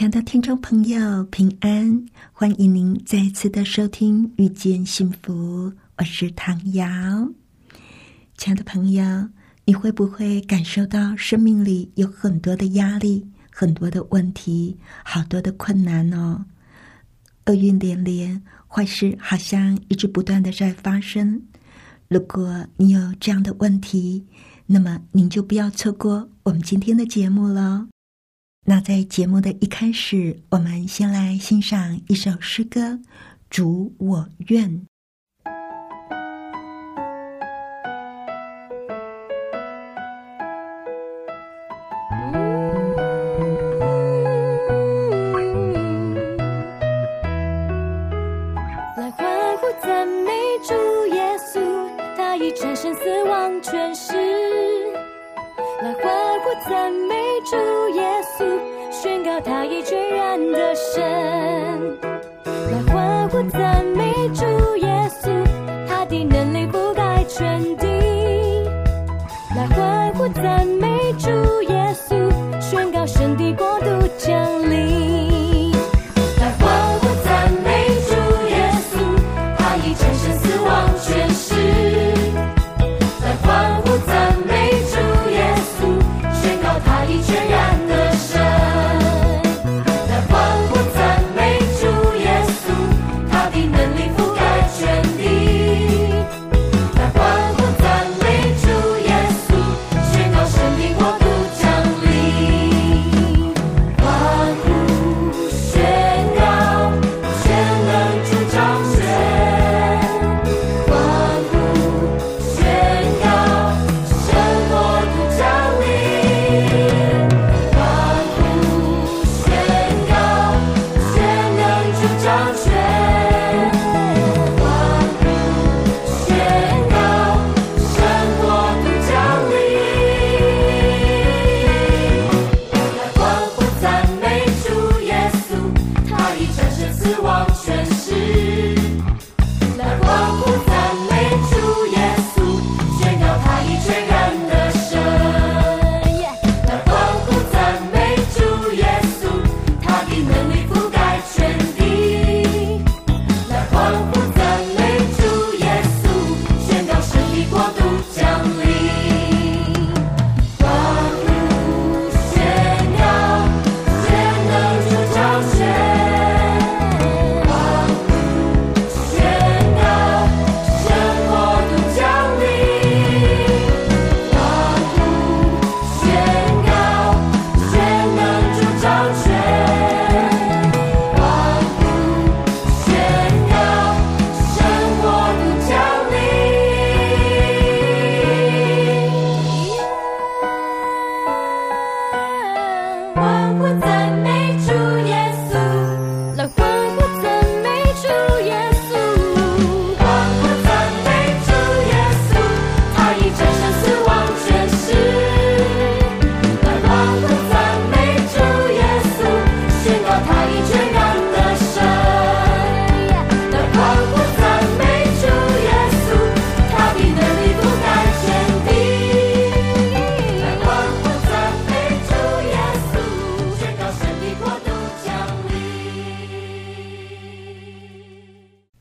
亲爱的听众朋友，平安！欢迎您再次的收听《遇见幸福》，我是唐瑶。亲爱的朋友，你会不会感受到生命里有很多的压力、很多的问题、好多的困难哦？厄运连连，坏事好像一直不断的在发生。如果你有这样的问题，那么您就不要错过我们今天的节目了。那在节目的一开始，我们先来欣赏一首诗歌《主我愿》。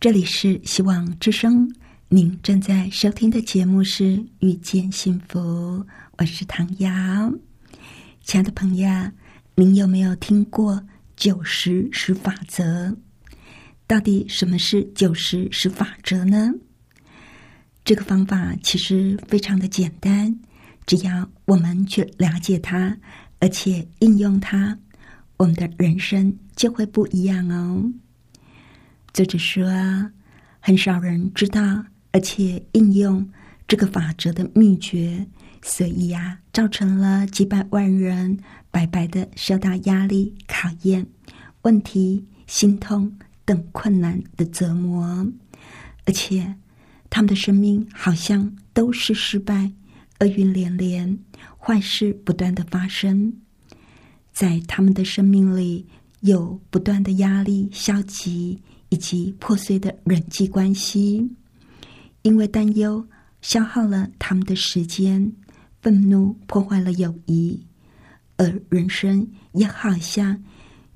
这里是希望之声，您正在收听的节目是《遇见幸福》，我是唐瑶。亲爱的朋友，您有没有听过九十十法则？到底什么是九十十法则呢？这个方法其实非常的简单，只要我们去了解它，而且应用它，我们的人生就会不一样哦。作者说，很少人知道，而且应用这个法则的秘诀，所以呀、造成了几百万人白白的受到压力、考验、问题、心痛等困难的折磨，而且他们的生命好像都是失败、厄运连连、坏事不断的发生，在他们的生命里有不断的压力、消极以及破碎的人际关系，因为担忧消耗了他们的时间，愤怒破坏了友谊。而人生也好像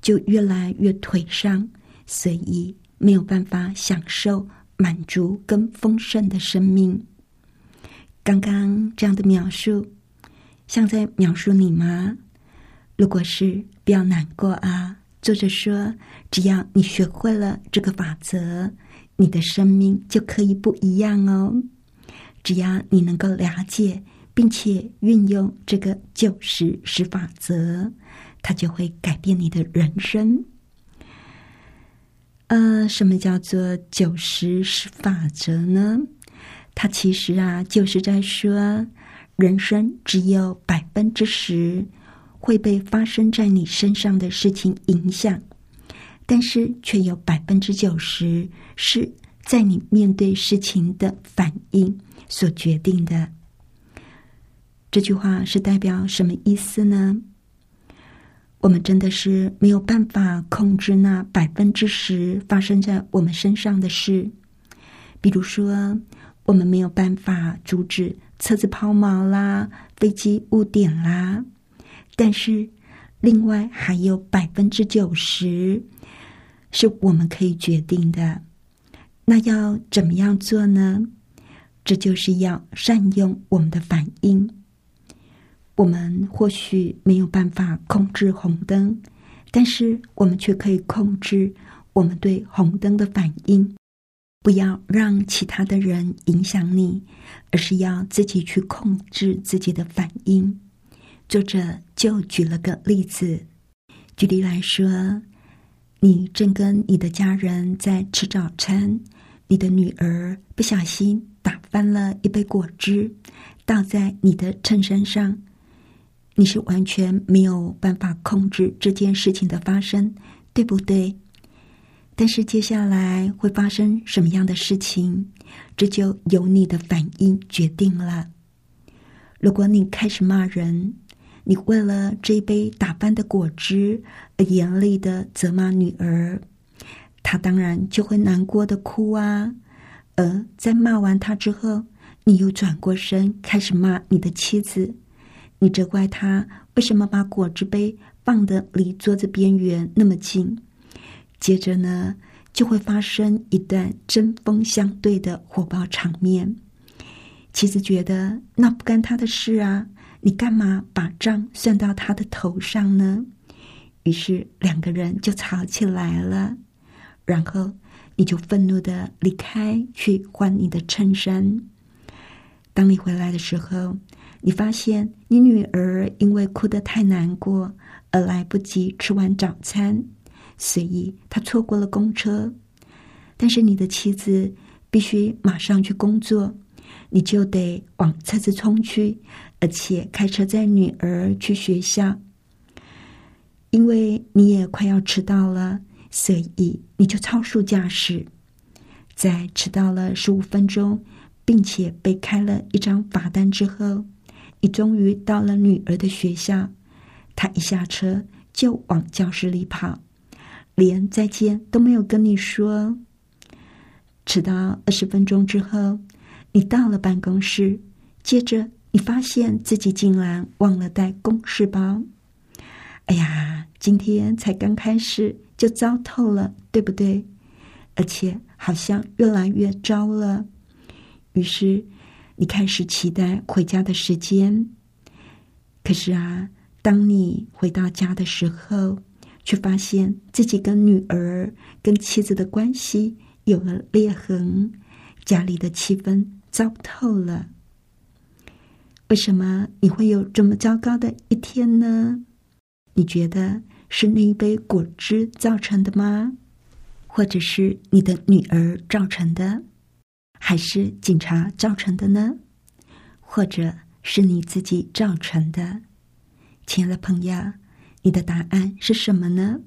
就越来越颓丧，所以没有办法享受满足跟丰盛的生命。刚刚这样的描述，像在描述你吗？如果是，不要难过啊。作者说，只要你学会了这个法则，你的生命就可以不一样哦。只要你能够了解。并且运用这个九十十法则，它就会改变你的人生。呃，什么叫做九十十法则呢？它其实啊，就是在说，人生只有百分之十会被发生在你身上的事情影响，但是却有百分之九十是在你面对事情的反应所决定的。这句话是代表什么意思呢？我们真的是没有办法控制那百分之十发生在我们身上的事，比如说，我们没有办法阻止车子抛锚啦、飞机误点啦，但是另外还有百分之九十是我们可以决定的。那要怎么样做呢？这就是要善用我们的反应。我们或许没有办法控制红灯，但是我们却可以控制我们对红灯的反应。不要让其他的人影响你，而是要自己去控制自己的反应。作者就举了个例子，举例来说，你正跟你的家人在吃早餐，你的女儿不小心打翻了一杯果汁，倒在你的衬衫上。你是完全没有办法控制这件事情的发生，对不对？但是接下来会发生什么样的事情，这就由你的反应决定了。如果你开始骂人，你为了这杯打翻的果汁而严厉的责骂女儿，她当然就会难过的哭啊。而在骂完她之后，你又转过身开始骂你的妻子。你责怪他为什么把果汁杯放的离桌子边缘那么近？接着呢，就会发生一段针锋相对的火爆场面。妻子觉得那不干他的事啊，你干嘛把账算到他的头上呢？于是两个人就吵起来了。然后你就愤怒的离开，去换你的衬衫。当你回来的时候。你发现你女儿因为哭得太难过而来不及吃完早餐，所以她错过了公车。但是你的妻子必须马上去工作，你就得往车子冲去，而且开车载女儿去学校。因为你也快要迟到了，所以你就超速驾驶，在迟到了十五分钟，并且被开了一张罚单之后。你终于到了女儿的学校，她一下车就往教室里跑，连再见都没有跟你说。迟到二十分钟之后，你到了办公室，接着你发现自己竟然忘了带公事包。哎呀，今天才刚开始就糟透了，对不对？而且好像越来越糟了。于是。你开始期待回家的时间，可是啊，当你回到家的时候，却发现自己跟女儿、跟妻子的关系有了裂痕，家里的气氛糟透了。为什么你会有这么糟糕的一天呢？你觉得是那一杯果汁造成的吗？或者是你的女儿造成的？还是警察造成的呢？或者是你自己造成的？亲爱的朋友，你的答案是什么呢？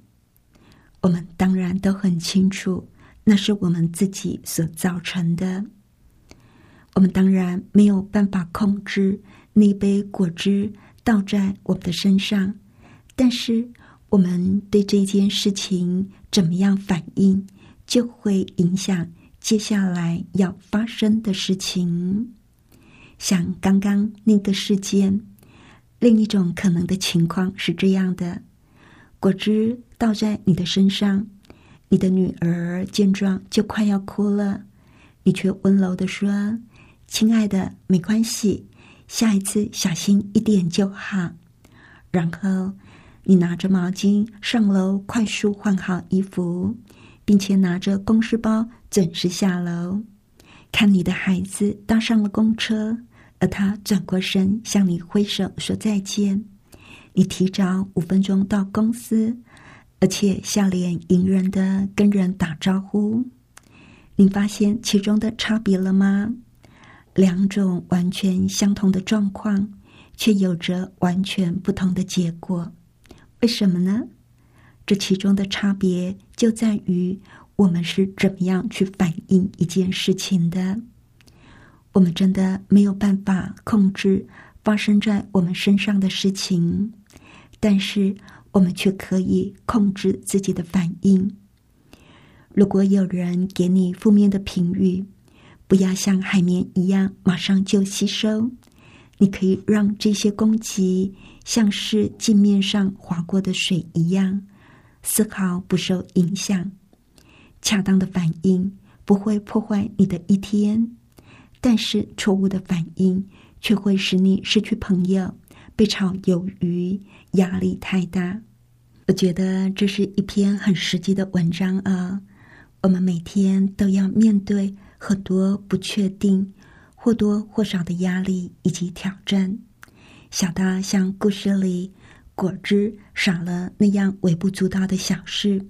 我们当然都很清楚，那是我们自己所造成的。我们当然没有办法控制那杯果汁倒在我们的身上，但是我们对这件事情怎么样反应，就会影响接下来要发生的事情。像刚刚那个事件，另一种可能的情况是这样的：果汁倒在你的身上，你的女儿见状就快要哭了，你却温柔的说：“亲爱的，没关系，下一次小心一点就好。”然后你拿着毛巾上楼，快速换好衣服，并且拿着公事包准时下楼，看你的孩子搭上了公车。而他转过身向你挥手说再见，你提早五分钟到公司，而且笑脸迎人的跟人打招呼。你发现其中的差别了吗？两种完全相同的状况，却有着完全不同的结果。为什么呢？这其中的差别就在于我们是怎么样去反映一件事情的。我们真的没有办法控制发生在我们身上的事情，但是我们却可以控制自己的反应。如果有人给你负面的评语，不要像海绵一样马上就吸收，你可以让这些攻击像是镜面上划过的水一样，丝毫不受影响。恰当的反应不会破坏你的一天。但是错误的反应却会使你失去朋友，被炒鱿鱼，压力太大。我觉得这是一篇很实际的文章啊。我们每天都要面对很多不确定、或多或少的压力以及挑战，小到像故事里果汁少了那样微不足道的小事，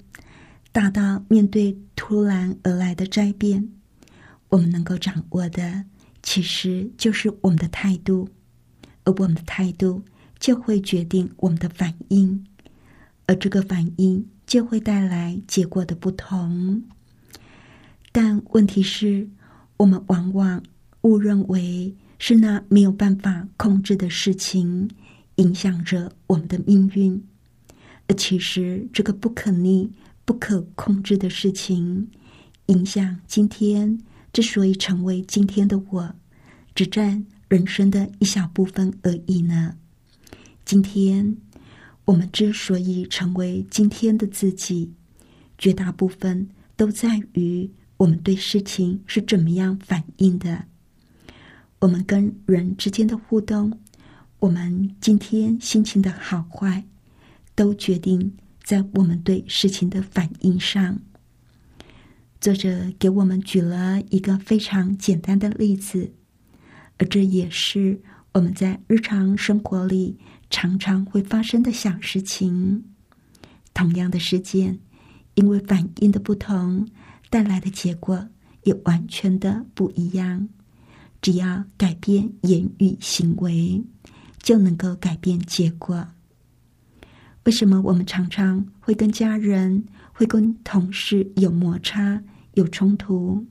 大到面对突然而来的灾变。我们能够掌握的，其实就是我们的态度，而我们的态度就会决定我们的反应，而这个反应就会带来结果的不同。但问题是，我们往往误认为是那没有办法控制的事情影响着我们的命运，而其实这个不可逆、不可控制的事情影响今天。之所以成为今天的我，只占人生的一小部分而已呢。今天我们之所以成为今天的自己，绝大部分都在于我们对事情是怎么样反应的。我们跟人之间的互动，我们今天心情的好坏，都决定在我们对事情的反应上。作者给我们举了一个非常简单的例子，而这也是我们在日常生活里常常会发生的小事情。同样的事件，因为反应的不同，带来的结果也完全的不一样。只要改变言语行为，就能够改变结果。为什么我们常常会跟家人？会跟同事有摩擦、有冲突，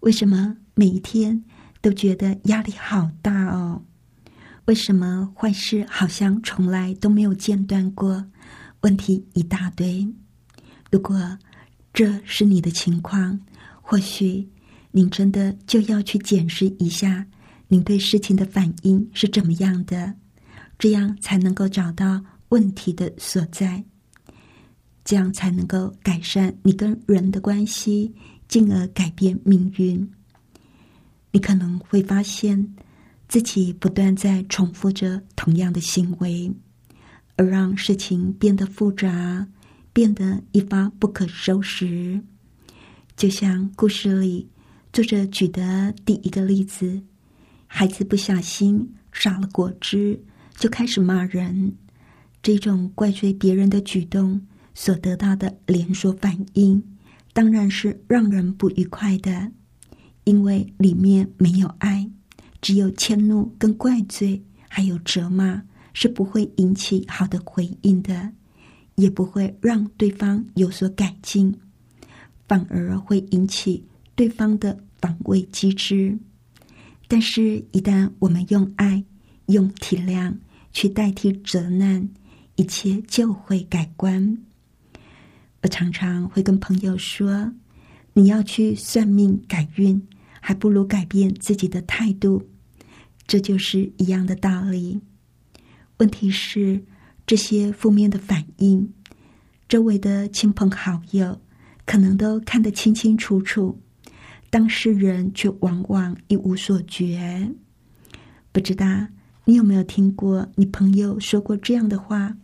为什么每一天都觉得压力好大哦？为什么坏事好像从来都没有间断过？问题一大堆。如果这是你的情况，或许您真的就要去检视一下，您对事情的反应是怎么样的，这样才能够找到问题的所在。这样才能够改善你跟人的关系，进而改变命运。你可能会发现自己不断在重复着同样的行为，而让事情变得复杂，变得一发不可收拾。就像故事里作者举的第一个例子：孩子不小心洒了果汁，就开始骂人。这种怪罪别人的举动。所得到的连锁反应，当然是让人不愉快的，因为里面没有爱，只有迁怒跟怪罪，还有责骂，是不会引起好的回应的，也不会让对方有所改进，反而会引起对方的防卫机制。但是，一旦我们用爱、用体谅去代替责难，一切就会改观。我常常会跟朋友说：“你要去算命改运，还不如改变自己的态度。”这就是一样的道理。问题是，这些负面的反应，周围的亲朋好友可能都看得清清楚楚。当事人却往往一无所觉。不知道你有没有听过你朋友说过这样的话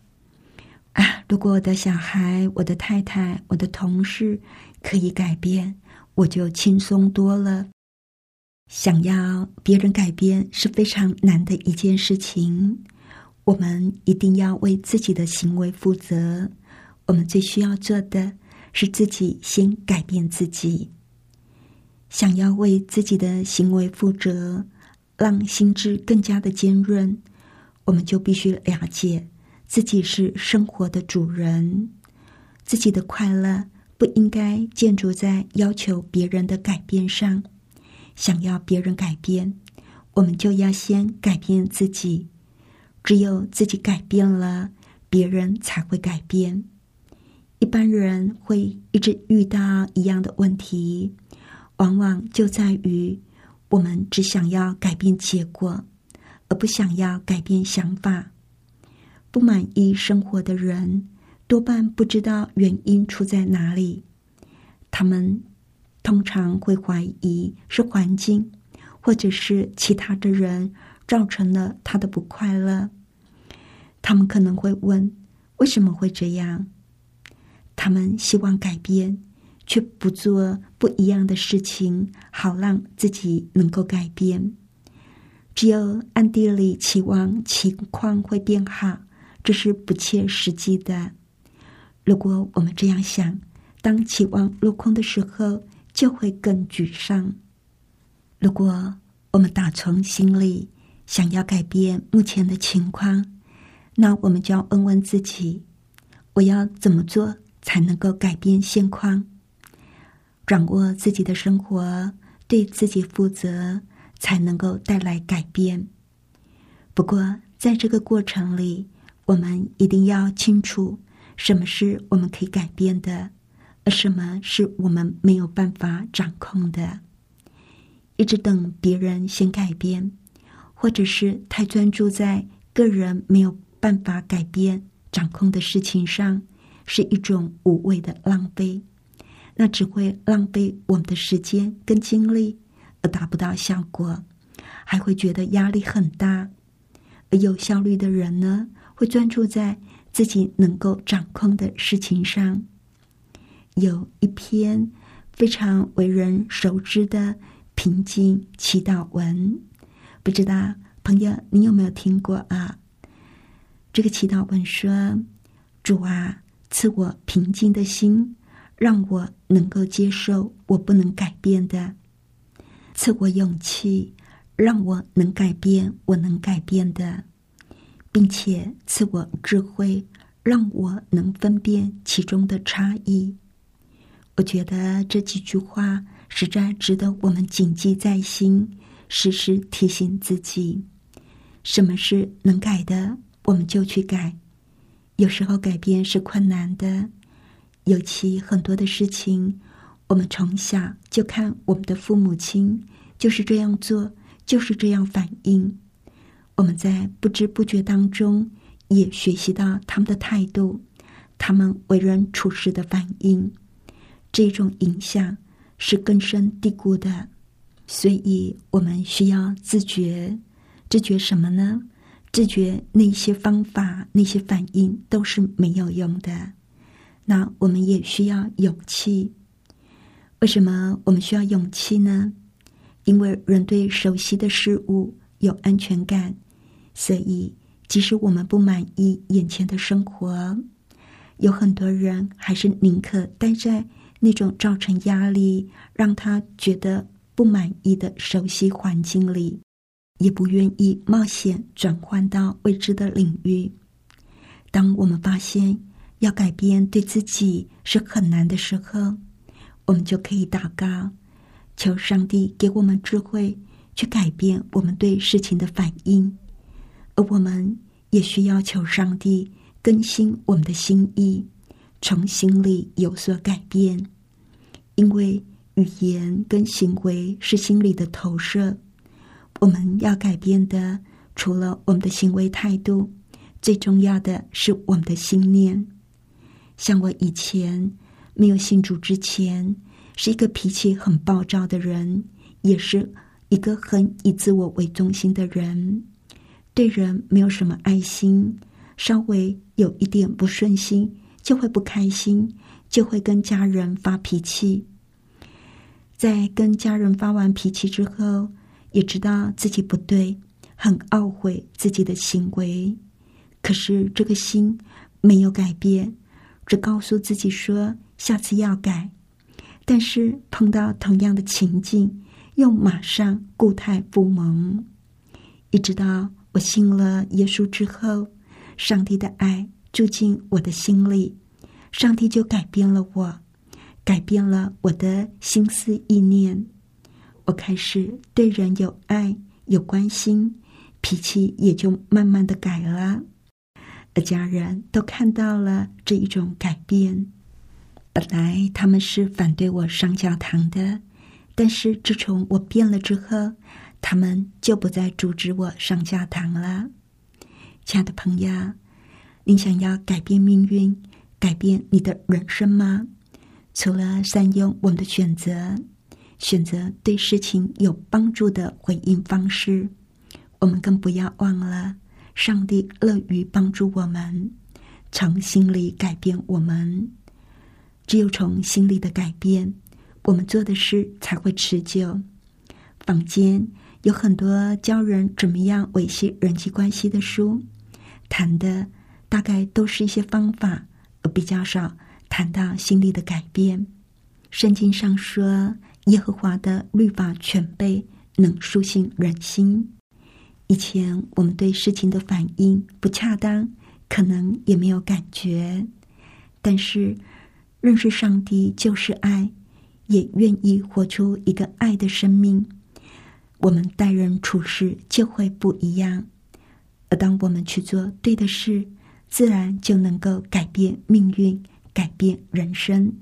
啊？如果我的小孩、我的太太、我的同事可以改变，我就轻松多了。想要别人改变是非常难的一件事情。我们一定要为自己的行为负责。我们最需要做的是自己先改变自己。想要为自己的行为负责，让心智更加的坚韧，我们就必须了解自己是生活的主人。自己的快乐不应该建筑在要求别人的改变上。想要别人改变，我们就要先改变自己。只有自己改变了，别人才会改变。一般人会一直遇到一样的问题。往往就在于我们只想要改变结果，而不想要改变想法。不满意生活的人多半不知道原因出在哪里，他们通常会怀疑是环境或者是其他的人造成了他的不快乐。他们可能会问：为什么会这样？他们希望改变。却不做不一样的事情，好让自己能够改变。只有暗地里期望情况会变好，这是不切实际的。如果我们这样想，当期望落空的时候，就会更沮丧。如果我们打从心里想要改变目前的情况，那我们就要问问自己：我要怎么做才能够改变现况？掌握自己的生活，对自己负责，才能够带来改变。不过，在这个过程里，我们一定要清楚什么是我们可以改变的，而什么是我们没有办法掌控的。一直等别人先改变，或者是太专注在个人没有办法改变、掌控的事情上，是一种无谓的浪费。那只会浪费我们的时间跟精力，而达不到效果，还会觉得压力很大。而有效率的人呢，会专注在自己能够掌控的事情上。有一篇非常为人熟知的平静祈祷文，不知道朋友你有没有听过啊？这个祈祷文说：“主啊，赐我平静的心。”让我能够接受我不能改变的，赐我勇气，让我能改变我能改变的，并且赐我智慧，让我能分辨其中的差异。我觉得这几句话实在值得我们谨记在心，时时提醒自己：什么是能改的，我们就去改。有时候改变是困难的。尤其很多的事情，我们从小就看我们的父母亲就是这样做，就是这样反应。我们在不知不觉当中也学习到他们的态度，他们为人处事的反应，这种影响是根深蒂固的。所以我们需要自觉，自觉什么呢？自觉那些方法、那些反应都是没有用的。那我们也需要勇气。为什么我们需要勇气呢？因为人对熟悉的事物有安全感，所以即使我们不满意眼前的生活，有很多人还是宁可待在那种造成压力、让他觉得不满意的熟悉环境里，也不愿意冒险转换到未知的领域。当我们发现要改变对自己是很难的时候，我们就可以祷告，求上帝给我们智慧，去改变我们对事情的反应。而我们也需要求上帝更新我们的心意，从心里有所改变，因为语言跟行为是心理的投射。我们要改变的，除了我们的行为态度，最重要的是我们的心念。像我以前没有信主之前，是一个脾气很暴躁的人，也是一个很以自我为中心的人，对人没有什么爱心，稍微有一点不顺心就会不开心，就会跟家人发脾气。在跟家人发完脾气之后。也知道自己不对，很懊悔自己的行为，可是这个心没有改变，只告诉自己说下次要改。但是碰到同样的情境，又马上固态不萌。一直到我信了耶稣之后，上帝的爱住进我的心里，上帝就改变了我，改变了我的心思意念。我开始对人有爱、有关心，脾气也就慢慢的改了。而家人都看到了这一种改变。本来他们是反对我上教堂的，但是自从我变了之后，他们就不再阻止我上教堂了。亲爱的朋友，你想要改变命运、改变你的人生吗？除了善用我们的选择。选择对事情有帮助的回应方式，我们更不要忘了，上帝乐于帮助我们，从心里改变我们。只有从心里的改变，我们做的事才会持久。坊间有很多教人怎么样维系人际关系的书，谈的大概都是一些方法，而比较少谈到心理的改变。圣经上说。耶和华的律法全备，能苏醒人心。以前我们对事情的反应不恰当，可能也没有感觉。但是认识上帝就是爱，也愿意活出一个爱的生命，我们待人处事就会不一样。而当我们去做对的事，自然就能够改变命运，改变人生。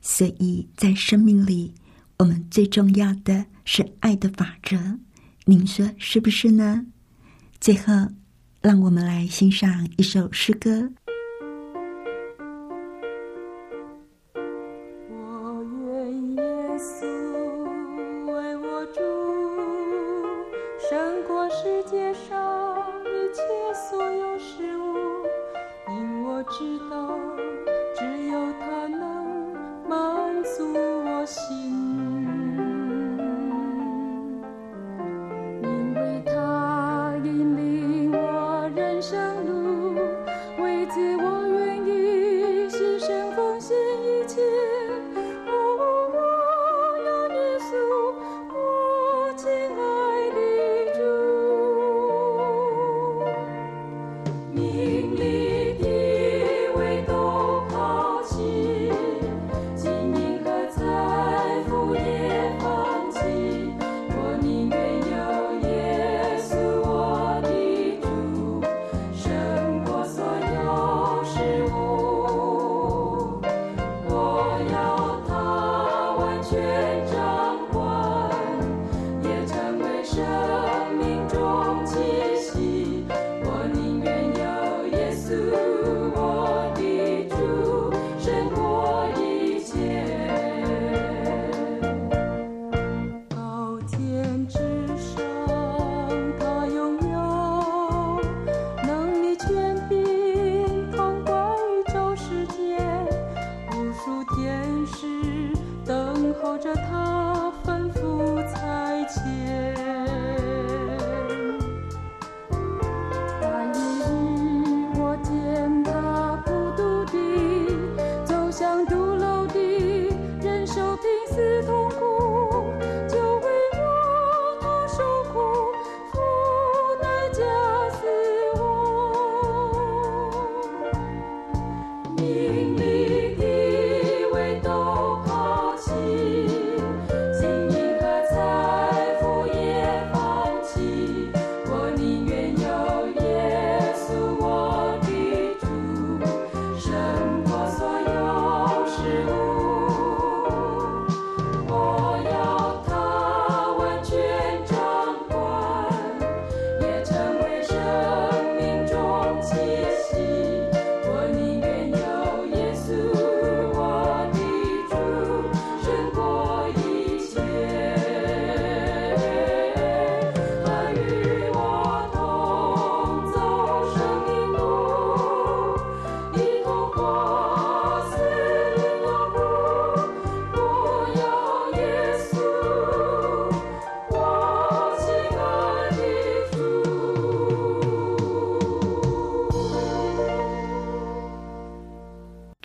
所以在生命里。我们最重要的是爱的法则，您说是不是呢？最后，让我们来欣赏一首诗歌。自，我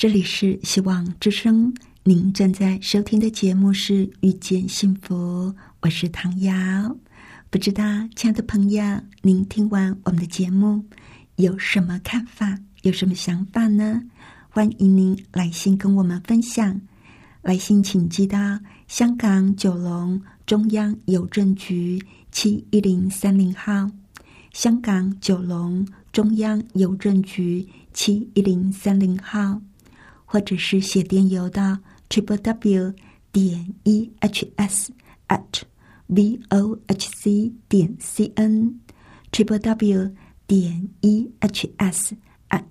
这里是希望之声，您正在收听的节目是《遇见幸福》，我是唐瑶。不知道，亲爱的朋友，您听完我们的节目有什么看法？有什么想法呢？欢迎您来信跟我们分享。来信请寄到香港九龙中央邮政局七一零三零号，香港九龙中央邮政局七一零三零号。或者是写电邮到 triple w 点 e h s at v o h c 点 c n triple w 点 e h s at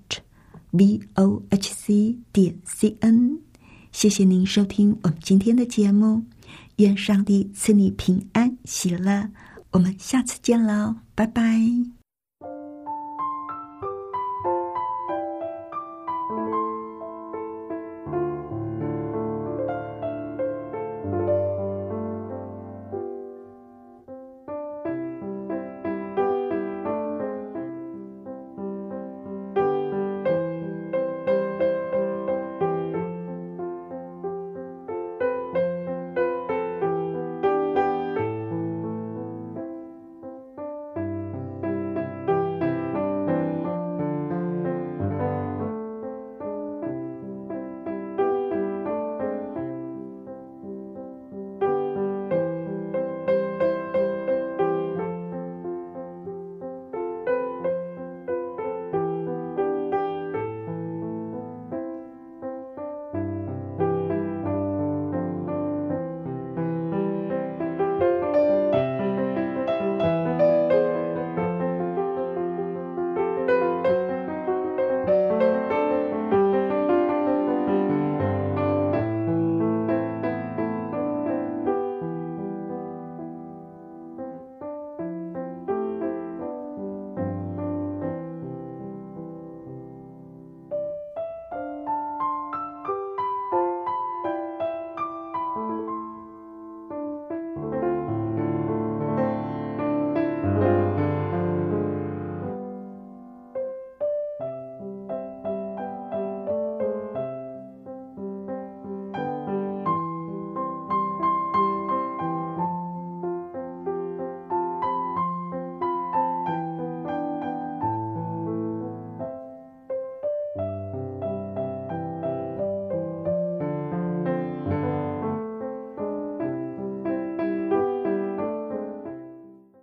v o h c 点 c n。谢谢您收听我们今天的节目，愿上帝赐你平安喜乐。我们下次见喽，拜拜。